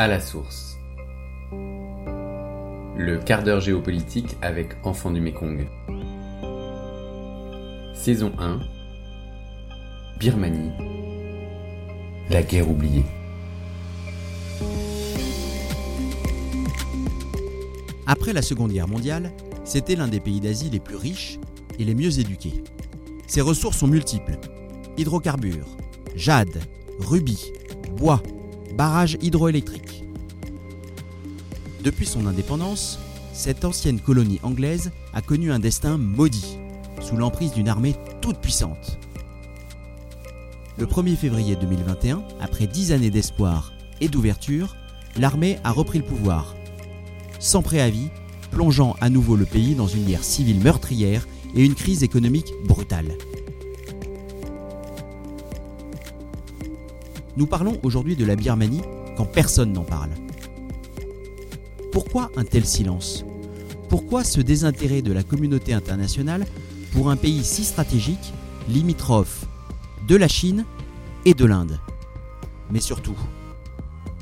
À la source. Le quart d'heure géopolitique avec Enfants du Mékong. Saison 1. Birmanie. La guerre oubliée. Après la Seconde Guerre mondiale, c'était l'un des pays d'Asie les plus riches et les mieux éduqués. Ses ressources sont multiples. Hydrocarbures, jade, rubis, bois, barrages hydroélectriques. Depuis son indépendance, cette ancienne colonie anglaise a connu un destin maudit, sous l'emprise d'une armée toute puissante. Le 1er février 2021, après dix années d'espoir et d'ouverture, l'armée a repris le pouvoir, sans préavis, plongeant à nouveau le pays dans une guerre civile meurtrière et une crise économique brutale. Nous parlons aujourd'hui de la Birmanie quand personne n'en parle. Pourquoi un tel silence? Pourquoi ce désintérêt de la communauté internationale pour un pays si stratégique, limitrophe de la Chine et de l'Inde? Mais surtout,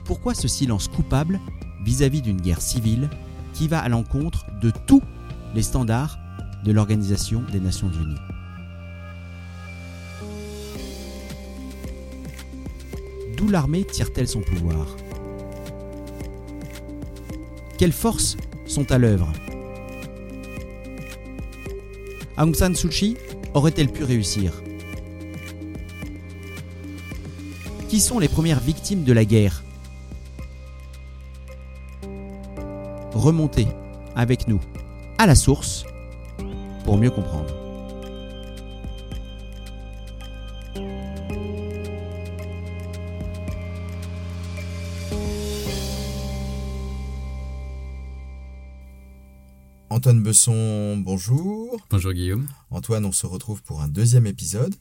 pourquoi ce silence coupable vis-à-vis d'une guerre civile qui va à l'encontre de tous les standards de l'Organisation des Nations Unies? D'où l'armée tire-t-elle son pouvoir. Quelles forces sont à l'œuvre. Aung San Suu Kyi aurait-elle pu réussir. Qui sont les premières victimes de la guerre. Remontez avec nous à la source pour mieux comprendre. Antoine Besson, bonjour. Bonjour Guillaume. Antoine, on se retrouve pour un deuxième épisode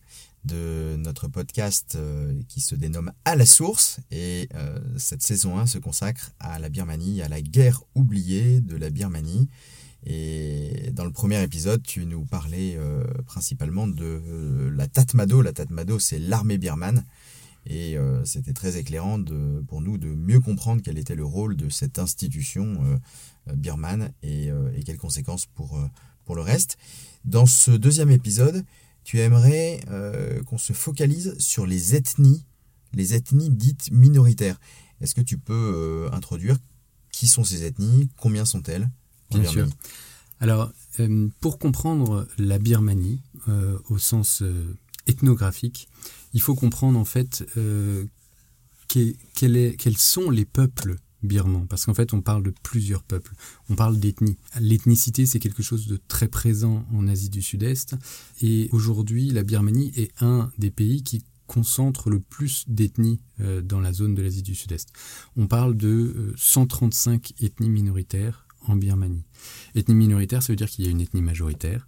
de notre podcast euh, qui se dénomme À la source. Et euh, cette saison 1 se consacre à la Birmanie, à la guerre oubliée de la Birmanie. Et dans le premier épisode, tu nous parlais euh, principalement de la Tatmado. La Tatmado, c'est l'armée birmane. Et c'était très éclairant de, pour nous de mieux comprendre quel était le rôle de cette institution birmane et, et, quelles conséquences pour, pour le reste. Dans ce deuxième épisode, tu aimerais euh, qu'on se focalise sur les ethnies, les ethnies dites minoritaires. Est-ce que tu peux euh, introduire qui sont ces ethnies, combien sont-elles Bien sûr. Alors, euh, pour comprendre la Birmanie au sens ethnographique, il faut comprendre en fait quels sont les peuples birman, parce qu'en fait on parle de plusieurs peuples, on parle d'ethnie. L'ethnicité c'est quelque chose de très présent en Asie du Sud-Est, et aujourd'hui la Birmanie est un des pays qui concentre le plus d'ethnies euh, dans la zone de l'Asie du Sud-Est. On parle de 135 euh, ethnies minoritaires en Birmanie. Ethnie minoritaire, ça veut dire qu'il y a une ethnie majoritaire.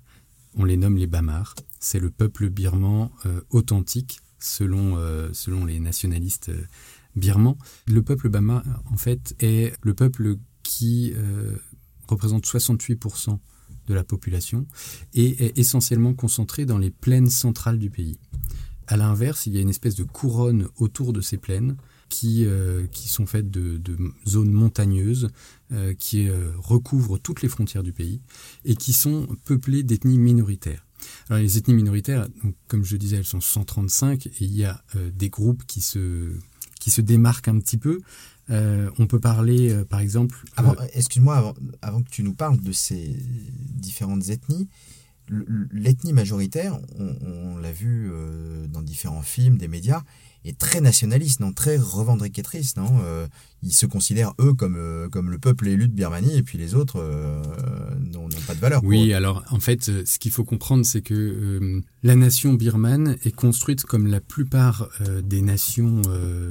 On les nomme les Bamars. C'est le peuple birman euh, authentique selon, selon les nationalistes birman. Le peuple Bama, en fait, est le peuple qui euh, représente 68% de la population et est essentiellement concentré dans les plaines centrales du pays. À l'inverse, il y a une espèce de couronne autour de ces plaines qui, euh, qui sont faites de, zones montagneuses euh, qui recouvrent toutes les frontières du pays et qui sont peuplées d'ethnies minoritaires. Alors les ethnies minoritaires, comme je disais, elles sont 135 et il y a des groupes qui se qui se démarque un petit peu. Euh, on peut parler, euh, par exemple. Euh, excuse-moi, avant, que tu nous parles de ces différentes ethnies, l'ethnie majoritaire, on, l'a vu dans différents films, des médias, est très nationaliste, non, très revendicatrice, non ils se considèrent eux comme, euh, comme le peuple élu de Birmanie et puis les autres euh, n'ont pas de valeur. Oui, alors en fait, euh, ce qu'il faut comprendre, c'est que la nation birmane est construite comme la plupart des nations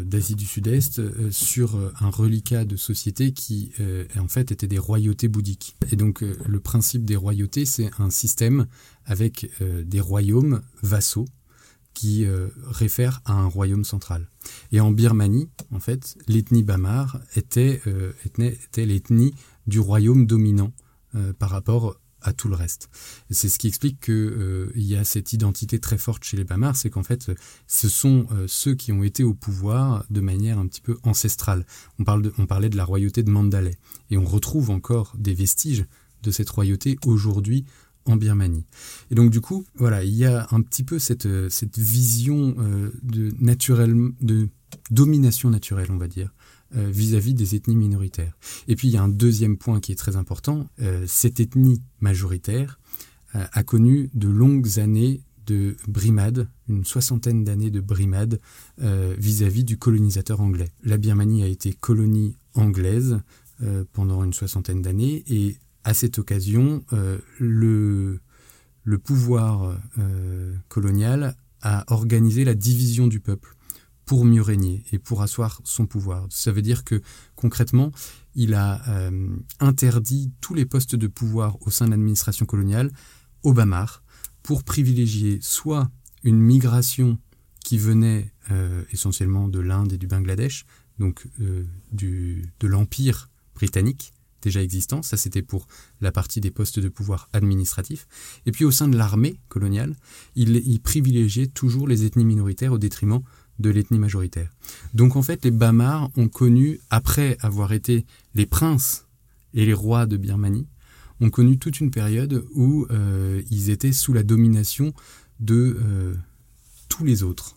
d'Asie du Sud-Est sur un reliquat de société qui en fait était des royautés bouddhiques. Et donc le principe des royautés, c'est un système avec des royaumes vassaux qui euh, réfère à un royaume central. Et en Birmanie, en fait, l'ethnie Bamar était, euh, était l'ethnie du royaume dominant euh, par rapport à tout le reste. C'est ce qui explique qu'il euh, y a cette identité très forte chez les Bamars, c'est qu'en fait, ce sont ceux qui ont été au pouvoir de manière un petit peu ancestrale. On, parle de, on parlait de la royauté de Mandalay, et on retrouve encore des vestiges de cette royauté aujourd'hui en Birmanie. Et donc du coup, voilà, il y a un petit peu cette, cette vision euh, de, domination naturelle, on va dire, euh, vis-à-vis des ethnies minoritaires. Et puis il y a un deuxième point qui est très important, euh, cette ethnie majoritaire euh, a connu de longues années de brimade, une soixantaine d'années de brimade vis-à-vis du colonisateur anglais. La Birmanie a été colonie anglaise pendant une soixantaine d'années et à cette occasion, le, le pouvoir colonial a organisé la division du peuple pour mieux régner et pour asseoir son pouvoir. Ça veut dire que concrètement, il a euh, interdit tous les postes de pouvoir au sein de l'administration coloniale au Bamar pour privilégier soit une migration qui venait euh, essentiellement de l'Inde et du Bangladesh, donc euh, de l'Empire britannique déjà existant, ça c'était pour la partie des postes de pouvoir administratifs, et puis au sein de l'armée coloniale, il, il privilégiait toujours les ethnies minoritaires au détriment de l'ethnie majoritaire. Donc en fait, les Bamars ont connu, après avoir été les princes et les rois de Birmanie, ont connu toute une période où euh, ils étaient sous la domination de euh, tous les autres.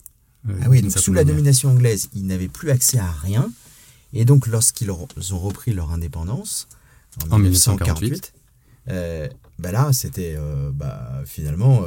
Euh, ah oui, donc sous la domination anglaise, ils n'avaient plus accès à rien. Et donc lorsqu'ils ont repris leur indépendance, en, 1948, bah là, c'était bah, finalement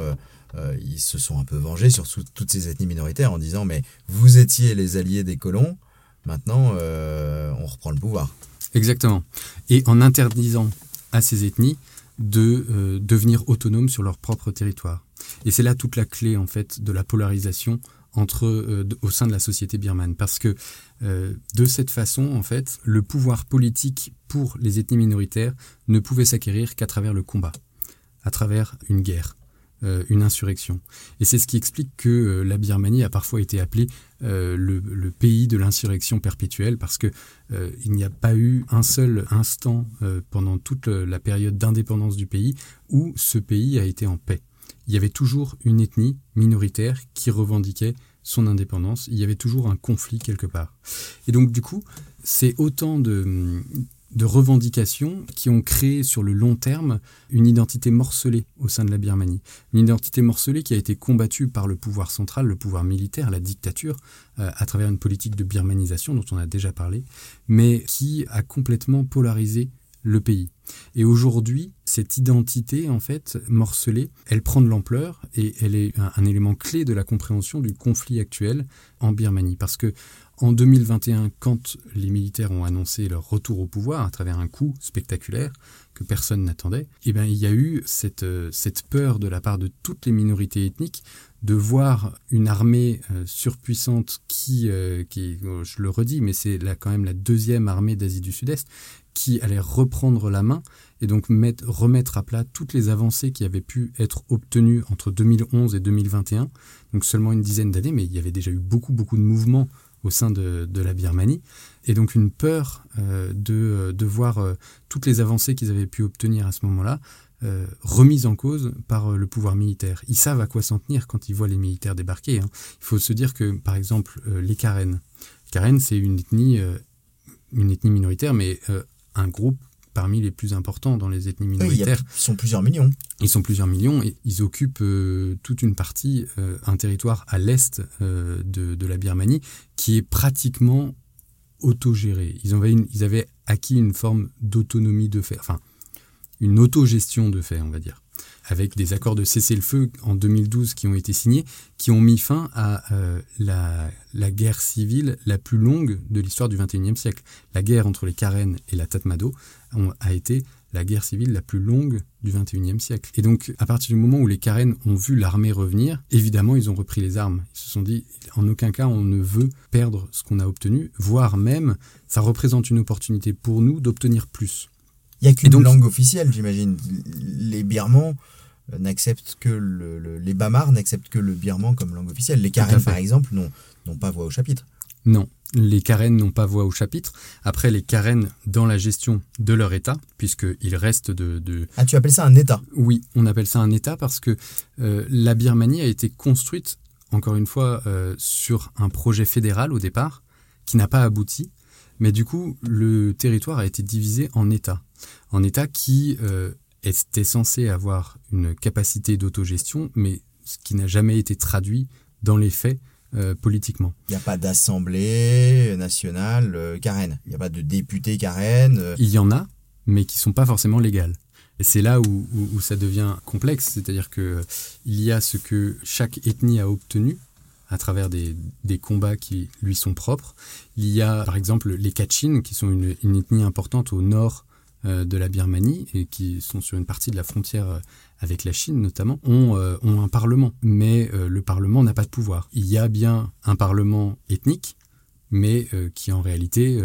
euh, ils se sont un peu vengés sur toutes ces ethnies minoritaires en disant mais vous étiez les alliés des colons, maintenant euh, on reprend le pouvoir. Exactement. Et en interdisant à ces ethnies de euh, devenir autonomes sur leur propre territoire. Et c'est là toute la clé en fait de la polarisation entre au sein de la société birmane parce que de cette façon en fait le pouvoir politique pour les ethnies minoritaires ne pouvait s'acquérir qu'à travers le combat, à travers une guerre. Euh, une insurrection. Et c'est ce qui explique que euh, la Birmanie a parfois été appelée euh, le, pays de l'insurrection perpétuelle parce que il n'y a pas eu un seul instant pendant toute la période d'indépendance du pays où ce pays a été en paix. Il y avait toujours une ethnie minoritaire qui revendiquait son indépendance, il y avait toujours un conflit quelque part. Et donc du coup, c'est autant de, revendications qui ont créé sur le long terme une identité morcelée au sein de la Birmanie. Une identité morcelée qui a été combattue par le pouvoir central, le pouvoir militaire, la dictature, euh, à travers une politique de birmanisation dont on a déjà parlé, mais qui a complètement polarisé le pays. Et aujourd'hui, cette identité, en fait, morcelée, elle prend de l'ampleur et elle est un, élément clé de la compréhension du conflit actuel en Birmanie. Parce que en 2021, quand les militaires ont annoncé leur retour au pouvoir à travers un coup spectaculaire que personne n'attendait, eh bien, il y a eu cette, euh, cette peur de la part de toutes les minorités ethniques de voir une armée euh, surpuissante qui, euh, qui, oh, je le redis, mais c'est là quand même la deuxième armée d'Asie du Sud-Est, qui allait reprendre la main et donc mettre, remettre à plat toutes les avancées qui avaient pu être obtenues entre 2011 et 2021, donc seulement une dizaine d'années, mais il y avait déjà eu beaucoup, beaucoup de mouvements au sein de, la Birmanie, et donc une peur euh, de, de, voir toutes les avancées qu'ils avaient pu obtenir à ce moment-là euh, remises en cause par le pouvoir militaire. Ils savent à quoi s'en tenir quand ils voient les militaires débarquer. Hein. Il faut se dire que, par exemple, les Karen, Karen, c'est une ethnie, une ethnie minoritaire, mais un groupe parmi les plus importants dans les ethnies minoritaires. ils sont plusieurs millions. Ils sont plusieurs millions et ils occupent euh, toute une partie, euh, un territoire à l'est euh, de, la Birmanie qui est pratiquement autogéré. Ils avaient, ils avaient acquis une forme d'autonomie de fait, enfin une autogestion de fait, on va dire avec des accords de cessez-le-feu en 2012 qui ont été signés, qui ont mis fin à euh, la, la, guerre civile la plus longue de l'histoire du XXIe siècle. La guerre entre les Karen et la Tatmadaw a été la guerre civile la plus longue du XXIe siècle. Et donc, à partir du moment où les Karen ont vu l'armée revenir, évidemment, ils ont repris les armes. Ils se sont dit, en aucun cas, on ne veut perdre ce qu'on a obtenu, voire même, ça représente une opportunité pour nous d'obtenir plus. Il n'y a qu'une langue officielle, j'imagine. Les Birmans n'acceptent que le, les Bamars n'acceptent que le birman comme langue officielle. Les Karen, par exemple, n'ont pas voix au chapitre. Non, les Karen n'ont pas voix au chapitre. Après, les Karen dans la gestion de leur État, puisqu'il reste de, de, Ah, tu appelles ça un État? Oui, on appelle ça un État parce que euh, la Birmanie a été construite, encore une fois, euh, sur un projet fédéral au départ, qui n'a pas abouti. Mais du coup, le territoire a été divisé en États. En États qui euh, étaient censés avoir une capacité d'autogestion, mais ce qui n'a jamais été traduit dans les faits euh, politiquement. Il n'y a pas d'assemblée nationale euh, Karen. Il n'y a pas de député Karen. euh. Il y en a, mais qui sont pas forcément légales. Et c'est là où, où- où ça devient complexe, c'est-à-dire que euh, il y a ce que chaque ethnie a obtenu à travers des, des combats qui lui sont propres. Il y a par exemple les Kachin, qui sont une, une ethnie importante au nord euh, de la Birmanie et qui sont sur une partie de la frontière euh, avec la Chine notamment, ont, euh, ont un parlement. Mais le parlement n'a pas de pouvoir. Il y a bien un parlement ethnique, mais qui en réalité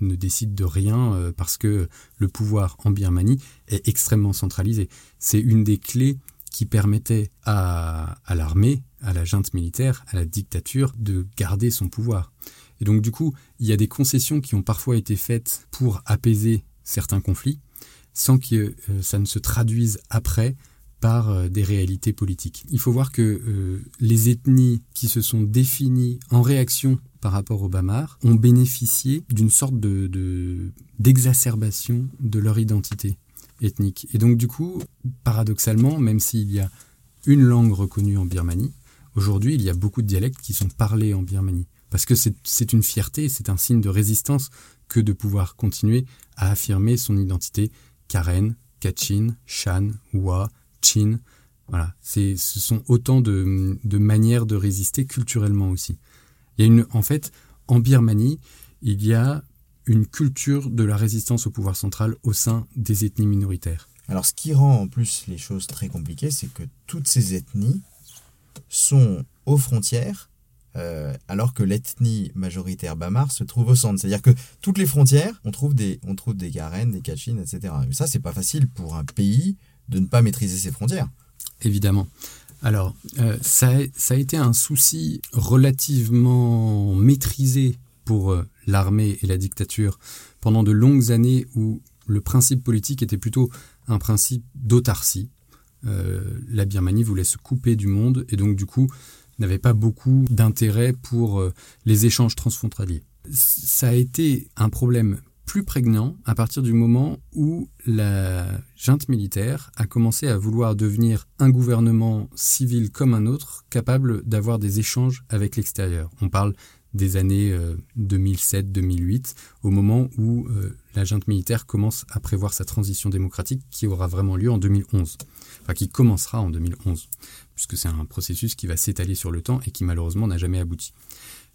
ne décide de rien parce que le pouvoir en Birmanie est extrêmement centralisé. C'est une des clés qui permettait à l'armée, à la junte militaire, à la dictature de garder son pouvoir. Et donc du coup, il y a des concessions qui ont parfois été faites pour apaiser certains conflits, sans que euh, ça ne se traduise après par euh, des réalités politiques. Il faut voir que euh, les ethnies qui se sont définies en réaction par rapport au Bamar ont bénéficié d'une sorte de de- d'exacerbation de leur identité ethnique. Et donc du coup, paradoxalement, même s'il y a une langue reconnue en Birmanie, aujourd'hui il y a beaucoup de dialectes qui sont parlés en Birmanie. Parce que c'est une fierté, c'est un signe de résistance que de pouvoir continuer à affirmer son identité Karen, Kachin, Shan, Wa, Chin. Voilà, ce sont autant de, manières de résister culturellement aussi. En fait, en Birmanie, il y a une culture de la résistance au pouvoir central au sein des ethnies minoritaires. Alors, ce qui rend en plus les choses très compliquées, c'est que toutes ces ethnies sont aux frontières, euh, alors que l'ethnie majoritaire Bamar se trouve au centre. C'est-à-dire que toutes les frontières, on trouve des, on trouve des Karen, des Kachin, etc. Et ça, c'est pas facile pour un pays de ne pas maîtriser ses frontières. Évidemment. Alors, euh, ça, a, ça a été un souci relativement maîtrisé pour euh, l'armée et la dictature pendant de longues années où le principe politique était plutôt un principe d'autarcie. Euh, la Birmanie voulait se couper du monde et donc du coup n'avait pas beaucoup d'intérêt pour euh, les échanges transfrontaliers. Ça a été un problème plus prégnant à partir du moment où la junte militaire a commencé à vouloir devenir un gouvernement civil comme un autre, capable d'avoir des échanges avec l'extérieur. On parle des années euh, 2007-2008, au moment où euh, la junte militaire commence à prévoir sa transition démocratique qui aura vraiment lieu en 2011, qui commencera en 2011, puisque c'est un processus qui va s'étaler sur le temps et qui malheureusement n'a jamais abouti.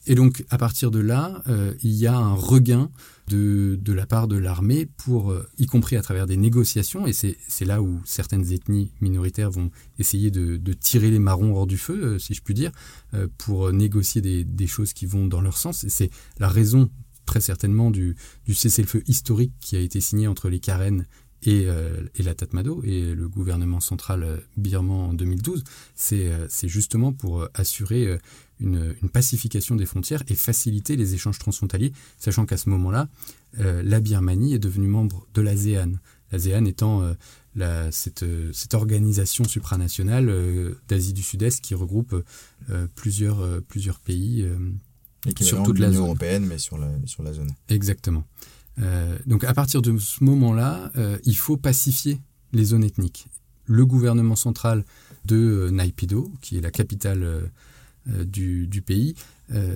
Et donc, à partir de là, euh, il y a un regain de, de la part de l'armée pour, euh, y compris à travers des négociations, et c'est là où certaines ethnies minoritaires vont essayer de, tirer les marrons hors du feu, euh, si je puis dire, pour négocier des, des choses qui vont dans leur sens. Et c'est la raison, très certainement, du, du cessez-le-feu historique qui a été signé entre les Karen et, euh, et la Tatmadaw et le gouvernement central euh, birman en 2012. C'est euh, c'est justement pour assurer une, une pacification des frontières et faciliter les échanges transfrontaliers, sachant qu'à ce moment-là, euh, la Birmanie est devenue membre de l'ASEAN. L'ASEAN étant euh, la, cette, euh, cette organisation supranationale euh, d'Asie du Sud-Est qui regroupe euh, plusieurs, euh, plusieurs pays. euh, L'équivalent toute de la l'Union zone. européenne, mais sur la, sur la zone. Exactement. Euh, donc à partir de ce moment-là, euh, il faut pacifier les zones ethniques. Le gouvernement central de euh, Naypyidaw, qui est la capitale du, pays,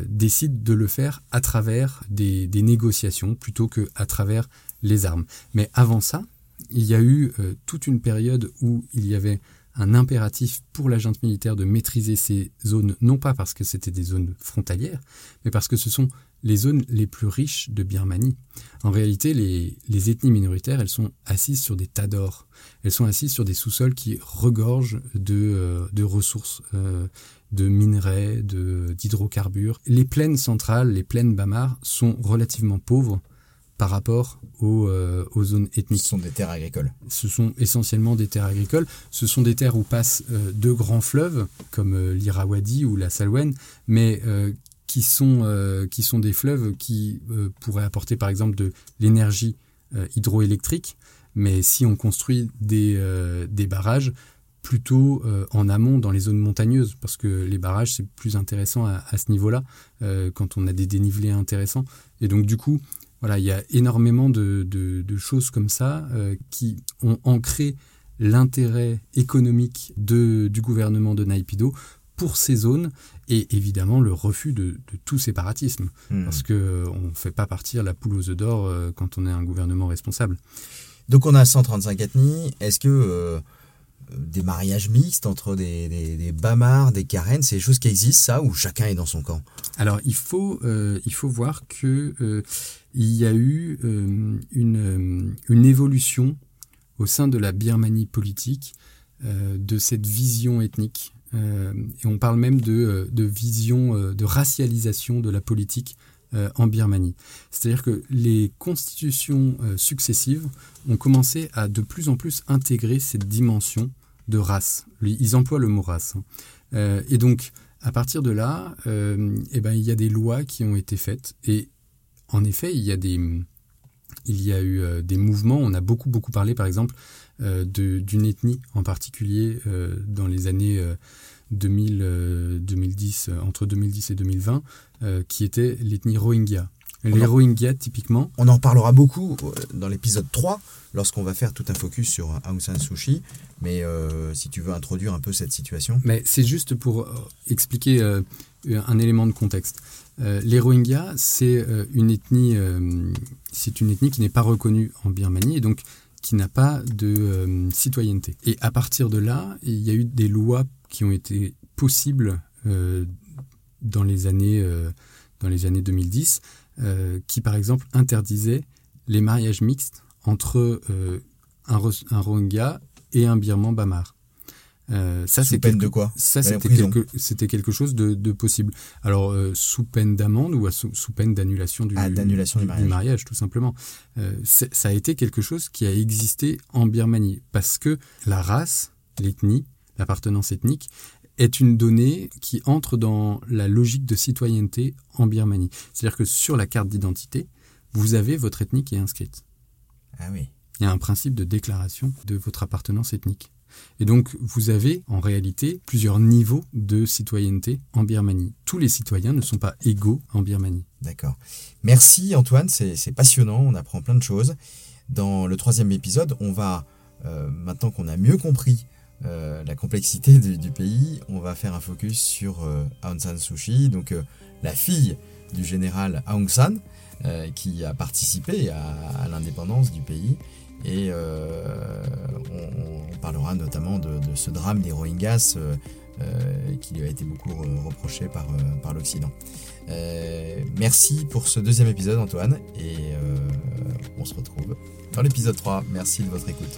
décide de le faire à travers des, des négociations plutôt que à travers les armes. Mais avant ça, il y a eu toute une période où il y avait un impératif pour la junte militaire de maîtriser ces zones, non pas parce que c'était des zones frontalières, mais parce que ce sont les zones les plus riches de Birmanie. En réalité, les, ethnies minoritaires, elles sont assises sur des tas d'or. Elles sont assises sur des sous-sols qui regorgent de, euh, ressources, euh, de minerais, d'hydrocarbures. Les plaines centrales, les plaines Bamar, sont relativement pauvres par rapport aux, euh, aux zones Ce ethniques sont des terres agricoles. ce sont essentiellement des terres agricoles. Ce sont des terres où passent euh, deux grands fleuves, comme euh, l'Irrawaddy ou la Salween, mais euh, qui sont, euh, qui sont des fleuves qui pourraient apporter par exemple de l'énergie hydroélectrique, mais si on construit des, des barrages plutôt en amont dans les zones montagneuses, parce que les barrages c'est plus intéressant à, à ce niveau-là quand on a des dénivelés intéressants. Et donc du coup, voilà, il y a énormément de, de, de choses comme ça qui ont ancré l'intérêt économique de, du gouvernement de Naipido pour ces zones et évidemment le refus de, de tout séparatisme. Hmm. Parce qu'on ne fait pas partir la poule aux œufs d'or euh, quand on est un gouvernement responsable. Donc on a 135 ethnies. Est-ce que euh, des mariages mixtes entre des, des, des Bamars, des Karen, c'est des choses qui existent, ça, ou chacun est dans son camp? Alors il faut, euh, il faut voir que euh, il y a eu euh, une, euh, une évolution au sein de la Birmanie politique de cette vision ethnique. Et on parle même de, de vision, de racialisation de la politique en Birmanie. C'est-à-dire que les constitutions successives ont commencé à de plus en plus intégrer cette dimension de race. Ils emploient le mot race. hein. Et donc, à partir de là, euh, eh ben, il y a des lois qui ont été faites. Et en effet, il y a des, il y a eu euh, des mouvements. On a beaucoup, beaucoup parlé, par exemple, euh, d'une ethnie en particulier dans les années euh, 2000, euh, 2010, euh, entre 2010 et 2020, euh, qui était l'ethnie Rohingya. Les en- Rohingyas, typiquement, On en reparlera beaucoup euh, dans l'épisode 3, lorsqu'on va faire tout un focus sur Aung San Suu Kyi. Mais euh, si tu veux introduire un peu cette situation. Mais c'est juste pour euh, expliquer euh, un élément de contexte. Euh, les Rohingyas, c'est une ethnie, c'est une ethnie qui n'est pas reconnue en Birmanie et donc qui n'a pas de citoyenneté. Et à partir de là, il y a eu des lois qui ont été possibles dans les années dans les années 2010, euh, qui par exemple interdisaient les mariages mixtes entre euh, un, Ro- un Rohingya et un Birman Bamar. Euh, ça, c'est quelque- de quoi ça, c'était quelque, chose de, de possible. Alors, euh, sous peine d'amende ou à sous, sous peine d'annulation du, Ah, d'annulation du mariage. tout simplement. Euh, ça a été quelque chose qui a existé en Birmanie parce que la race, l'ethnie, l'appartenance ethnique est une donnée qui entre dans la logique de citoyenneté en Birmanie. C'est-à-dire que sur la carte d'identité, vous avez votre ethnie qui est inscrite. Ah oui. Il y a un principe de déclaration de votre appartenance ethnique. Et donc, vous avez en réalité plusieurs niveaux de citoyenneté en Birmanie. Tous les citoyens ne sont pas égaux en Birmanie. D'accord. Merci Antoine, c'est passionnant, on apprend plein de choses. Dans le troisième épisode, on va, euh, maintenant qu'on a mieux compris euh, la complexité du, pays, on va faire un focus sur euh, Aung San Suu Kyi, donc euh, la fille du général Aung San, euh, qui a participé à, l'indépendance du pays. Et on, parlera notamment de, ce drame des Rohingyas qui lui a été beaucoup re- reproché par, par l'Occident. Merci pour ce deuxième épisode Antoine et on se retrouve dans l'épisode 3. Merci de votre écoute.